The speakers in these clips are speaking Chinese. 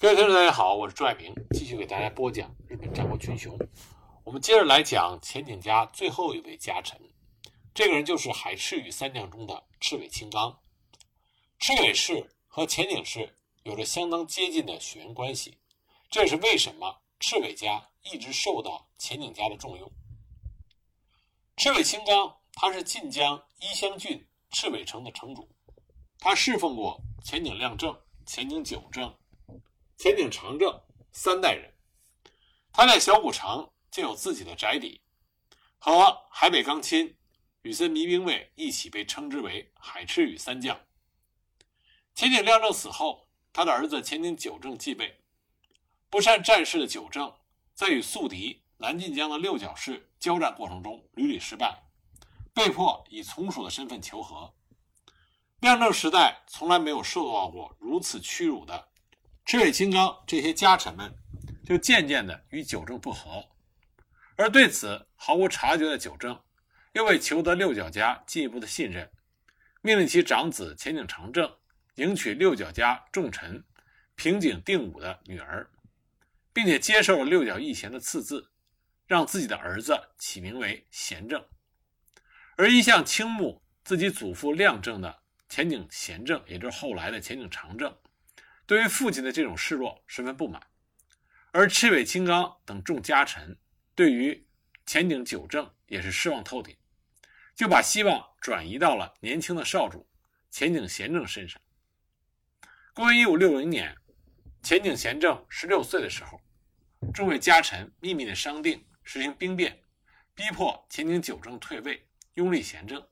各位听众，大家好，我是朱爱明，继续给大家播讲日本战国群雄。我们接着来讲前景家最后一位家臣，这个人就是海赤羽三将中的赤尾清纲。赤尾氏和前景氏有着相当接近的血缘关系，这也是为什么赤尾家一直受到前景家的重用。赤尾清纲，他是晋江伊香郡赤尾城的城主，他侍奉过前景亮正、前景久正。前景长政三代人，他在小古城就有自己的宅邸，和海北钢亲、羽森弥兵卫一起被称之为海赤羽三将。前景亮政死后，他的儿子前景久政继位。不善战事的久政，在与宿敌南晋江的六角氏交战过程中屡屡失败，被迫以从属的身份求和。亮政时代从来没有受到过如此屈辱的。赤尾清纲这些家臣们就渐渐的与九正不和，而对此毫无察觉的九正，又为求得六角家进一步的信任，命令其长子前景长政迎娶六角家重臣平井定武的女儿，并且接受了六角义贤的赐字，让自己的儿子起名为贤政。而一向倾慕自己祖父亮政的前景贤政，也就是后来的前景长政。对于父亲的这种示弱十分不满，而赤尾青冈等众家臣对于前景久正也是失望透顶，就把希望转移到了年轻的少主前景贤政身上。公元一五六零年，前景贤政十六岁的时候，众位家臣秘密的商定实行兵变，逼迫前景久正退位，拥立贤政。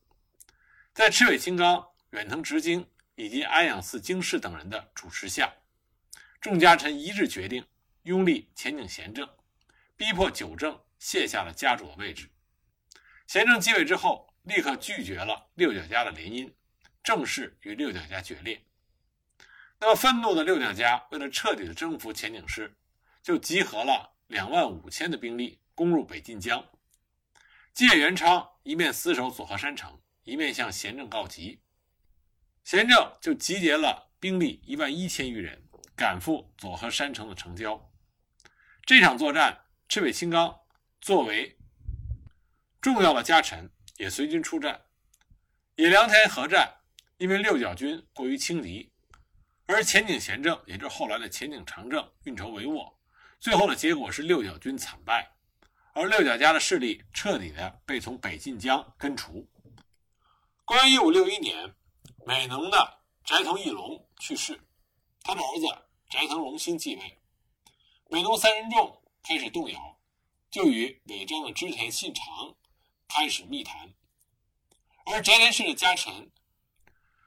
在赤尾青冈远藤直经。以及安养寺经世等人的主持下，众家臣一致决定拥立前景贤政，逼迫久正卸下了家主的位置。贤政继位之后，立刻拒绝了六角家的联姻，正式与六角家决裂。那么愤怒的六角家为了彻底的征服前景师，就集合了两万五千的兵力攻入北近江。借元昌一面死守佐贺山城，一面向贤政告急。贤政就集结了兵力一万一千余人，赶赴佐贺山城的城郊。这场作战，赤尾清纲作为重要的家臣也随军出战。野良田合战，因为六角军过于轻敌，而前景贤政，也就是后来的前景长政，运筹帷幄，最后的结果是六角军惨败，而六角家的势力彻底的被从北近江根除。公元一五六一年。美浓的斋藤义隆去世，他的儿子斋藤隆兴继位。美浓三人众开始动摇，就与尾张的织田信长开始密谈。而斋田氏的家臣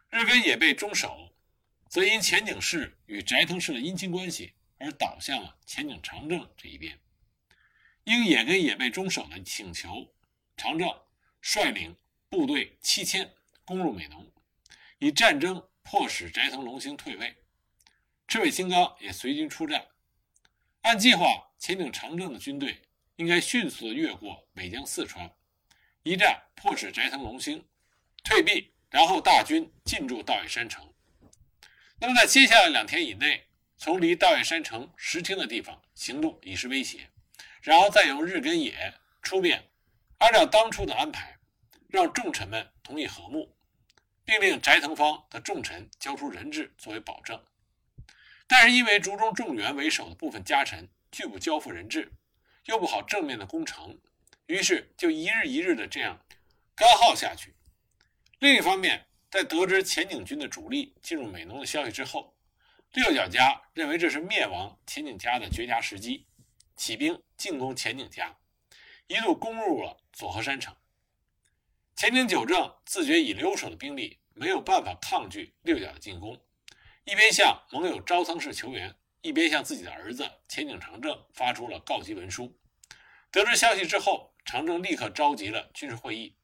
日根也被中守，则因前景氏与斋藤氏的姻亲关系而倒向了前景长政这一边。应也根也被中守的请求，长政率领部队七千攻入美浓。以战争迫使斋藤龙兴退位，赤尾清纲也随军出战。按计划，前景长政的军队应该迅速地越过美江四川，一战迫使斋藤龙兴退避，然后大军进驻道野山城。那么，在接下来两天以内，从离道野山城十天的地方行动以示威胁，然后再由日根野出面，按照当初的安排，让众臣们同意和睦。并令斋藤方的重臣交出人质作为保证，但是因为竹中重元为首的部分家臣拒不交付人质，又不好正面的攻城，于是就一日一日的这样干耗下去。另一方面，在得知前景军的主力进入美浓的消息之后，六角家认为这是灭亡前景家的绝佳时机，起兵进攻前景家，一度攻入了佐贺山城。前井久正自觉以留守的兵力没有办法抗拒六角的进攻，一边向盟友招仓氏求援，一边向自己的儿子前井长政发出了告急文书。得知消息之后，长政立刻召集了军事会议，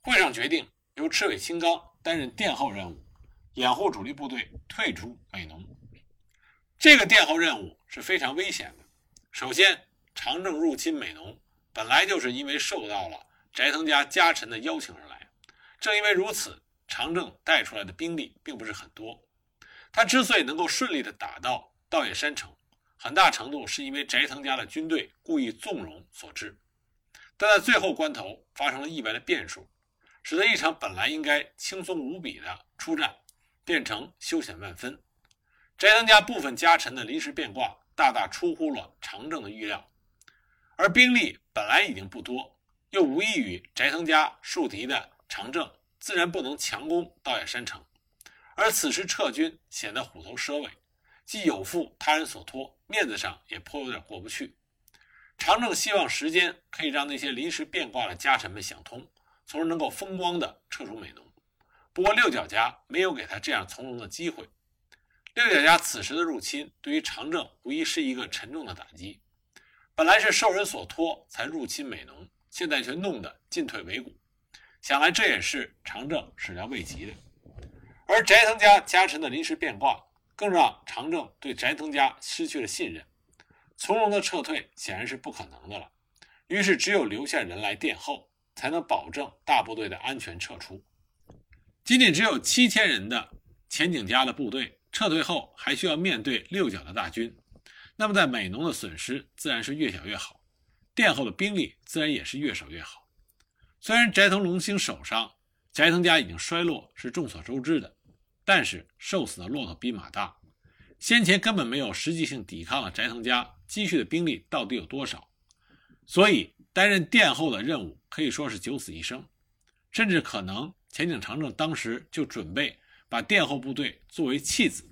会上决定由赤尾清纲担任殿后任务，掩护主力部队退出美浓。这个殿后任务是非常危险的。首先，长政入侵美浓本来就是因为受到了。斋藤家家臣的邀请而来，正因为如此，长政带出来的兵力并不是很多。他之所以能够顺利地打到稻叶山城，很大程度是因为斋藤家的军队故意纵容所致。但在最后关头发生了意外的变数，使得一场本来应该轻松无比的出战变成凶险万分。斋藤家部分家臣的临时变卦大大出乎了长政的预料，而兵力本来已经不多，又无异于斋藤家树敌的长政，自然不能强攻稻叶山城。而此时撤军显得虎头蛇尾，既有负他人所托，面子上也颇有点过不去。长政希望时间可以让那些临时变卦的家臣们想通，从而能够风光地撤出美浓。不过六角家没有给他这样从容的机会。六角家此时的入侵，对于长政无疑是一个沉重的打击。本来是受人所托才入侵美浓，现在却弄得进退维谷，想来这也是长政始料未及的。而斋藤家家臣的临时变卦，更让长政对斋藤家失去了信任。从容的撤退显然是不可能的了，于是只有留下人来殿后，才能保证大部队的安全撤出。仅仅只有七千人的前景家的部队撤退后，还需要面对六角的大军，那么在美浓的损失自然是越小越好，殿后的兵力自然也是越少越好。虽然斋藤龙兴手上斋藤家已经衰落，是众所周知的，但是瘦死的骆驼比马大，先前根本没有实际性抵抗了斋藤家。积蓄的兵力到底有多少？所以担任殿后的任务可以说是九死一生，甚至可能前景长政当时就准备把殿后部队作为弃子，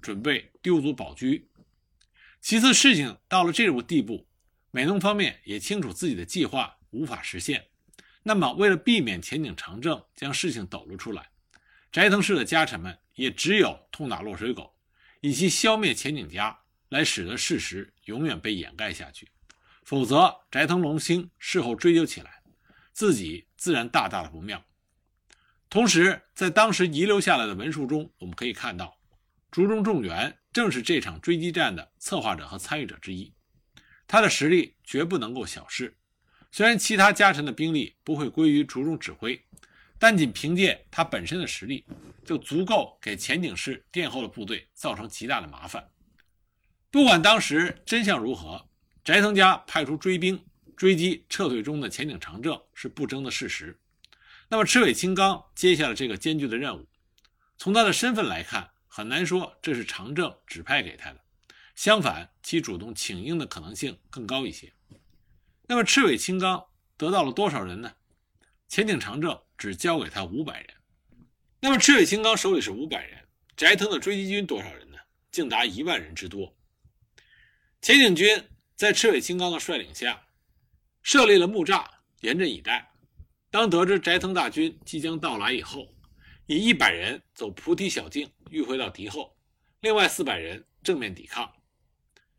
准备丢卒保车。其次，事情到了这种地步，美浓方面也清楚自己的计划无法实现。那么，为了避免前景长政将事情抖露出来，斋藤氏的家臣们也只有痛打落水狗，以及消灭前景家。来使得事实永远被掩盖下去，否则斋藤龙兴事后追究起来，自己自然大大的不妙。同时，在当时遗留下来的文书中，我们可以看到，竹中重元正是这场追击战的策划者和参与者之一，他的实力绝不能够小视。虽然其他家臣的兵力不会归于竹中指挥，但仅凭借他本身的实力，就足够给前景氏殿后的部队造成极大的麻烦。不管当时真相如何，斋藤家派出追兵追击撤退中的前景长政是不争的事实。那么赤尾清刚接下了这个艰巨的任务，从他的身份来看，很难说这是长政指派给他的。相反，其主动请缨的可能性更高一些。那么赤尾青刚得到了多少人呢？前景长政只交给他五百人。那么赤尾青刚手里是五百人，斋藤的追击军多少人呢？竟达一万人之多。前景军在赤尾青刚的率领下，设立了木栅，严阵以待。当得知斋藤大军即将到来以后，以一百人走菩提小径迂回到敌后，另外四百人正面抵抗。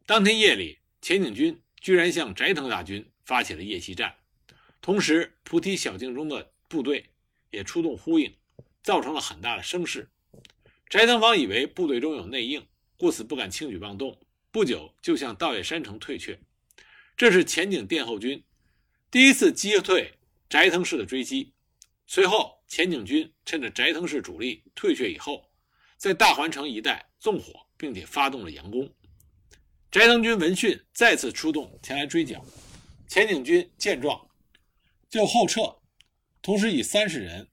当天夜里，前井军居然向斋藤大军发起了夜袭战，同时菩提小径中的部队也出动呼应，造成了很大的声势。斋藤方以为部队中有内应，故此不敢轻举妄动。不久就向道叶山城退却，这是前井殿后军第一次击退斋藤氏的追击。随后，前井军趁着斋藤氏主力退却以后，在大环城一带纵火，并且发动了佯攻。斋藤军闻讯再次出动前来追剿，前景军见状就后撤，同时以三十人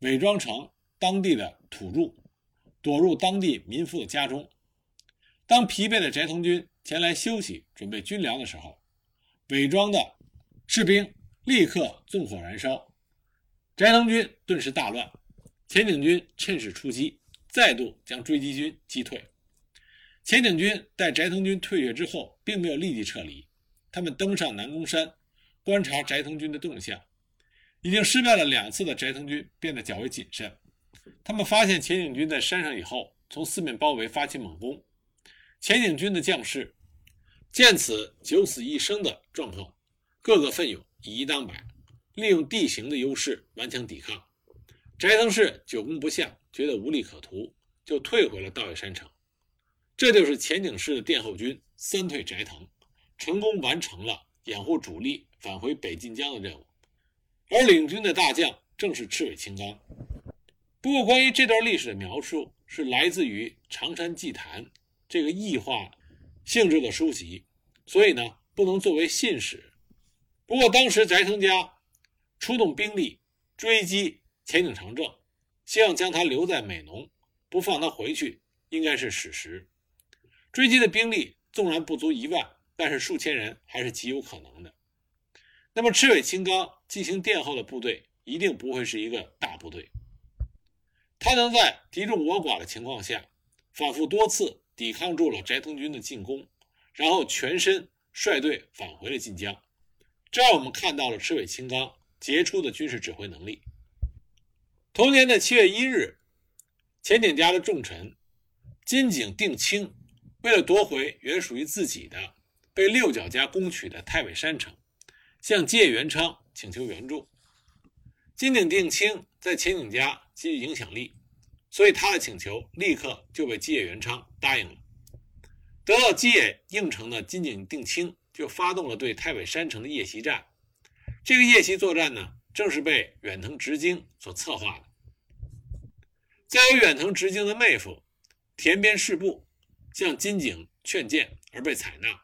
伪装成当地的土著，躲入当地民夫的家中。当疲惫的斋藤军前来休息、准备军粮的时候，伪装的士兵立刻纵火燃烧，斋藤军顿时大乱。前景军趁势出击，再度将追击军击退。前景军待斋藤军退却之后，并没有立即撤离，他们登上南宫山，观察斋藤军的动向。已经失败了两次的斋藤军变得较为谨慎，他们发现前景军在山上以后，从四面包围，发起猛攻。前景军的将士见此九死一生的状况，个个奋勇，以一当百，利用地形的优势顽强抵抗。斋藤氏久攻不下，觉得无利可图，就退回了稻叶山城。这就是前景式的殿后军三退斋藤，成功完成了掩护主力返回北近江的任务。而领军的大将正是赤尾青冈。不过，关于这段历史的描述是来自于《常山祭坛》。这个异化性质的书籍，所以呢不能作为信史。不过当时翟腾家出动兵力追击前井长政，希望将他留在美浓，不放他回去，应该是史实。追击的兵力纵然不足一万，但是数千人还是极有可能的。那么赤尾清刚进行殿后的部队一定不会是一个大部队，他能在敌众我寡的情况下，反复多次抵抗住了翟腾军的进攻，然后全身率队返回了晋江，这让我们看到了赤尾清刚杰出的军事指挥能力。同年的七月一日，前景家的重臣金井定清。为了夺回原属于自己的被六角家攻取的太尾山城，向芥元昌请求援助。金井定清在前景家极具影响力，所以他的请求立刻就被吉野元昌答应了。得到吉野应承的金井定清就发动了对太尾山城的夜袭战。这个夜袭作战呢，正是被远藤直经所策划的。在由远藤直经的妹夫田边士部。向金井劝谏而被采纳。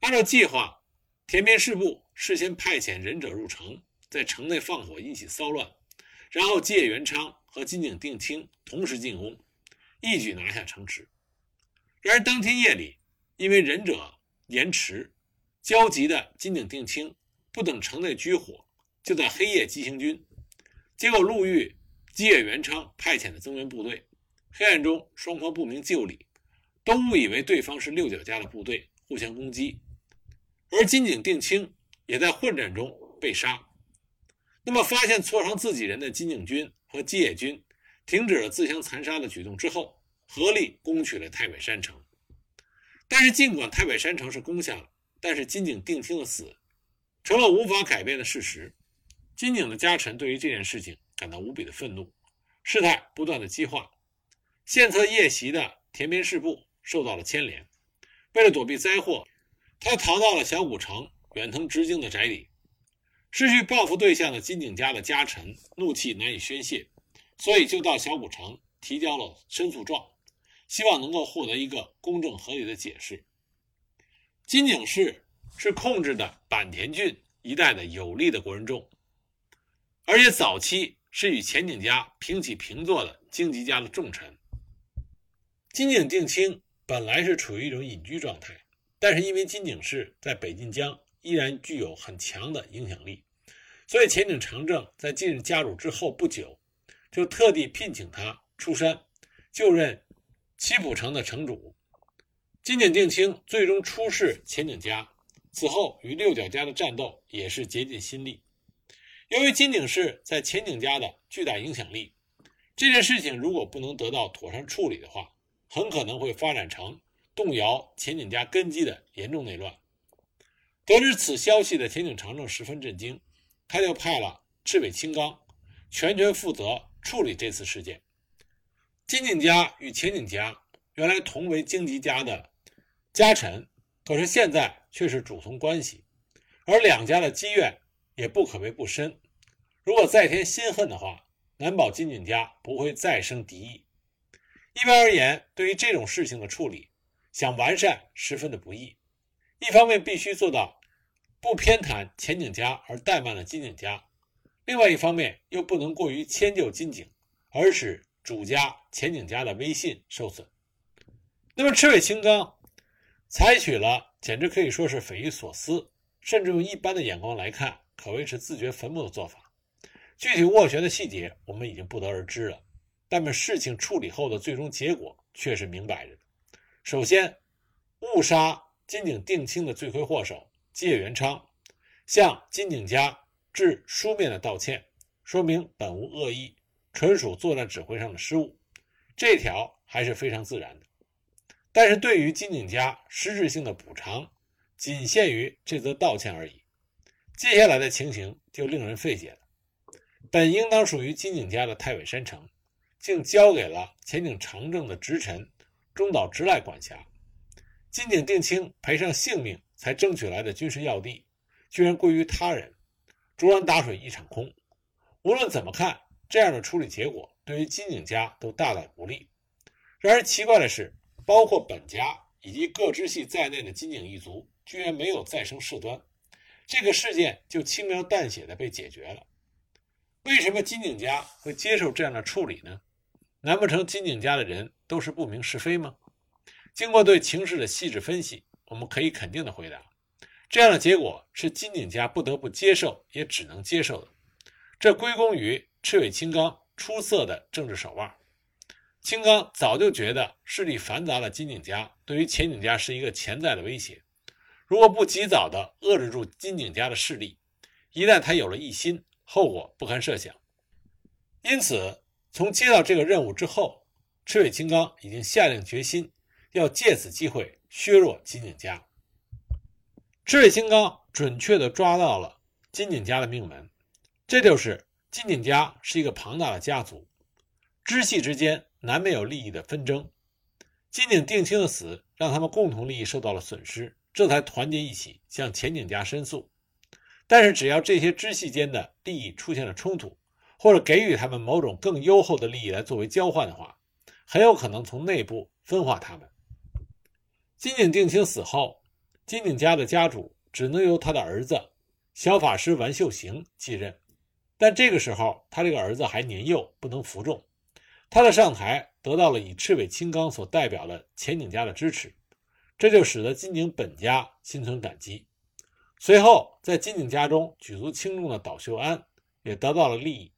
按照计划，田边士部事先派遣忍者入城，在城内放火引起骚乱，然后借元昌和金井定清同时进攻，一举拿下城池。然而当天夜里，因为忍者延迟，焦急的金井定清不等城内居火，就在黑夜急行军，结果路遇基野元昌派遣的增援部队，黑暗中双方不明就里。都误以为对方是六角家的部队，互相攻击，而金井定清也在混战中被杀。那么，发现挫伤自己人的金井军和基野军停止了自相残杀的举动之后，合力攻取了太北山城。但是，尽管太北山城是攻下了，但是金井定清的死成了无法改变的事实。金井的家臣对于这件事情感到无比的愤怒，事态不断的激化。献策夜袭的田边士部。受到了牵连，为了躲避灾祸，他逃到了小古城远藤直经的宅邸。失去报复对象的金井家的家臣怒气难以宣泄，所以就到小古城提交了申诉状，希望能够获得一个公正合理的解释。金井氏是控制的坂田郡一带的有力的国人众，而且早期是与前井家平起平坐的荆棘家的重臣。金井定清。本来是处于一种隐居状态，但是因为金井氏在北近江依然具有很强的影响力，所以前井长政在近日加入之后不久，就特地聘请他出山就任七浦城的城主。金井定清最终出仕前井家，此后与六角家的战斗也是竭尽心力。由于金井氏在前井家的巨大影响力，这件事情如果不能得到妥善处理的话，很可能会发展成动摇前景家根基的严重内乱。得知此消息的田井长政十分震惊，他就派了赤尾清刚全权负责处理这次事件。金井家与前景家原来同为荆棘家的家臣，可是现在却是主从关系，而两家的积怨也不可谓不深。如果再添心恨的话，难保金井家不会再生敌意。一般而言，对于这种事情的处理，想完善十分的不易。一方面必须做到不偏袒前景家而怠慢了金井家，另外一方面又不能过于迁就金井，而使主家前景家的威信受损。那么赤尾清刚采取了简直可以说是匪夷所思，甚至用一般的眼光来看，可谓是自掘坟墓的做法。具体斡旋的细节，我们已经不得而知了。但么事情处理后的最终结果却是明摆着的。首先，误杀金井定清的罪魁祸首芥元昌，向金井家致书面的道歉，说明本无恶意，纯属作战指挥上的失误，这条还是非常自然的。但是对于金井家实质性的补偿，仅限于这则道歉而已。接下来的情形就令人费解了。本应当属于金井家的太尾山城。竟交给了前景长政的直臣中岛直赖管辖，金井定清赔上性命才争取来的军事要地，居然归于他人，竹篮打水一场空。无论怎么看，这样的处理结果对于金井家都大大不利。然而奇怪的是，包括本家以及各支系在内的金井一族居然没有再生事端，这个事件就轻描淡写的被解决了。为什么金井家会接受这样的处理呢？难不成金井家的人都是不明是非吗？经过对情势的细致分析，我们可以肯定的回答，这样的结果是金井家不得不接受，也只能接受的。这归功于赤尾青刚出色的政治手腕。青刚早就觉得势力繁杂的金井家对于前景家是一个潜在的威胁，如果不及早的遏制住金井家的势力，一旦他有了异心，后果不堪设想。因此，从接到这个任务之后，赤尾青刚已经下定决心要借此机会削弱金井家。赤尾青刚准确地抓到了金井家的命门，这就是金井家是一个庞大的家族，支系之间。难免有利益的纷争，金井定清的死让他们共同利益受到了损失，这才团结一起向前景家申诉。但是，只要这些支系间的利益出现了冲突，或者给予他们某种更优厚的利益来作为交换的话，很有可能从内部分化他们。金井定清死后，金井家的家主只能由他的儿子小法师丸秀行继任，但这个时候他这个儿子还年幼，不能服众。他的上台得到了以赤尾青刚所代表的前景家的支持，这就使得金井本家心存感激。随后，在金井家中举足轻重的岛秀安也得到了利益，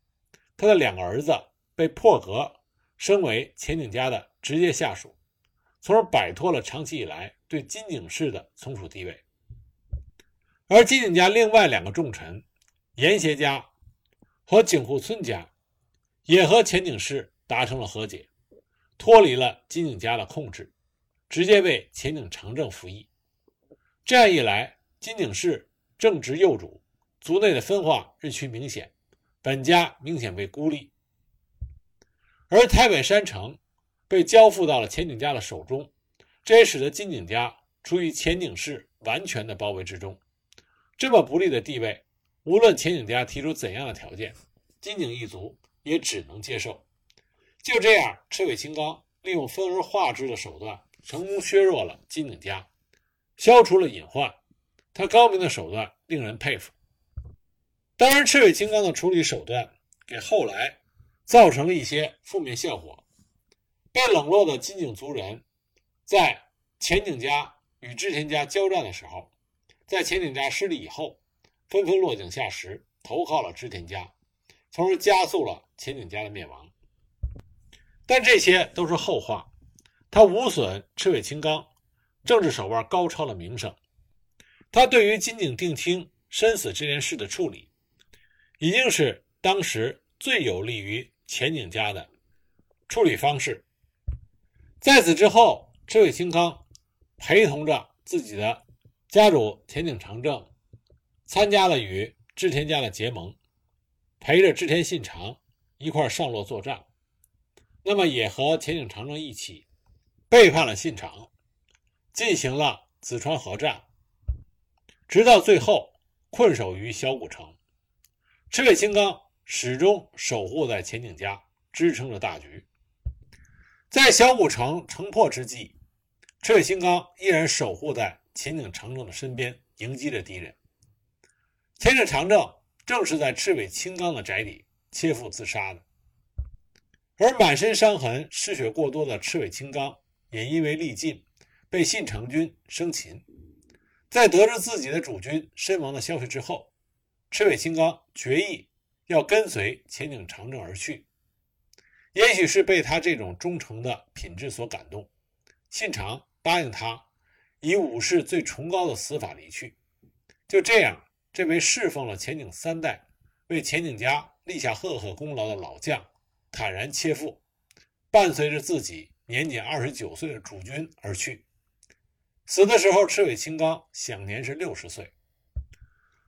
他的两个儿子被破格升为前景家的直接下属，从而摆脱了长期以来对金井氏的从属地位。而金井家另外两个重臣岩胁家和井户村家也和前景氏。达成了和解，脱离了金井家的控制，直接为前景长政服役。这样一来，金井氏正直幼主，族内的分化日趋明显，本家明显被孤立。而台北山城被交付到了前景家的手中，这也使得金井家处于前景氏完全的包围之中。这么不利的地位，无论前景家提出怎样的条件，金井一族也只能接受。就这样，赤尾青刚利用分而化之的手段，成功削弱了金井家，消除了隐患。他高明的手段令人佩服。当然，赤尾青刚的处理手段给后来造成了一些负面效果。被冷落的金井族人，在前井家与织田家交战的时候，在前井家失利以后，纷纷落井下石，投靠了织田家，从而加速了前井家的灭亡。但这些都是后话，他无损赤尾青刚政治手腕高超的名声。他对于金井定听身死这件事的处理，已经是当时最有利于前景家的处理方式。在此之后，赤尾青刚陪同着自己的家主前景长政，参加了与织田家的结盟，陪着织田信长一块上洛作战。那么也和田井长政一起背叛了信长，进行了紫川河战，直到最后困守于小谷城。赤尾青冈始终守护在前景家，支撑着大局。在小谷城城破之际，赤尾青冈依然守护在前景长政的身边，迎击着敌人。前景长政正是在赤尾青冈的宅邸切腹自杀的。而满身伤痕、失血过多的赤尾青冈，也因为力尽，被信长军生擒。在得知自己的主君身亡的消息之后，赤尾青冈决意要跟随前景长政而去。也许是被他这种忠诚的品质所感动，信长答应他以武士最崇高的死法离去。就这样，这位侍奉了前景三代、为前景家立下赫赫功劳的老将。坦然切腹，伴随着自己年仅二十九岁的主君而去。死的时候，赤尾青冈享年是六十岁。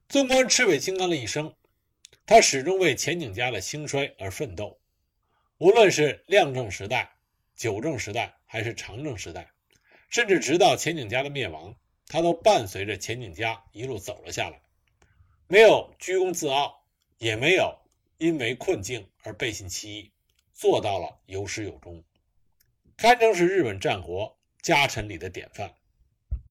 纵观赤尾青刚的一生，他始终为前景家的兴衰而奋斗。无论是亮正时代、久正时代，还是长正时代，甚至直到前景家的灭亡，他都伴随着前景家一路走了下来，没有居功自傲，也没有因为困境而背信弃义。做到了有始有终，堪称是日本战国家臣里的典范。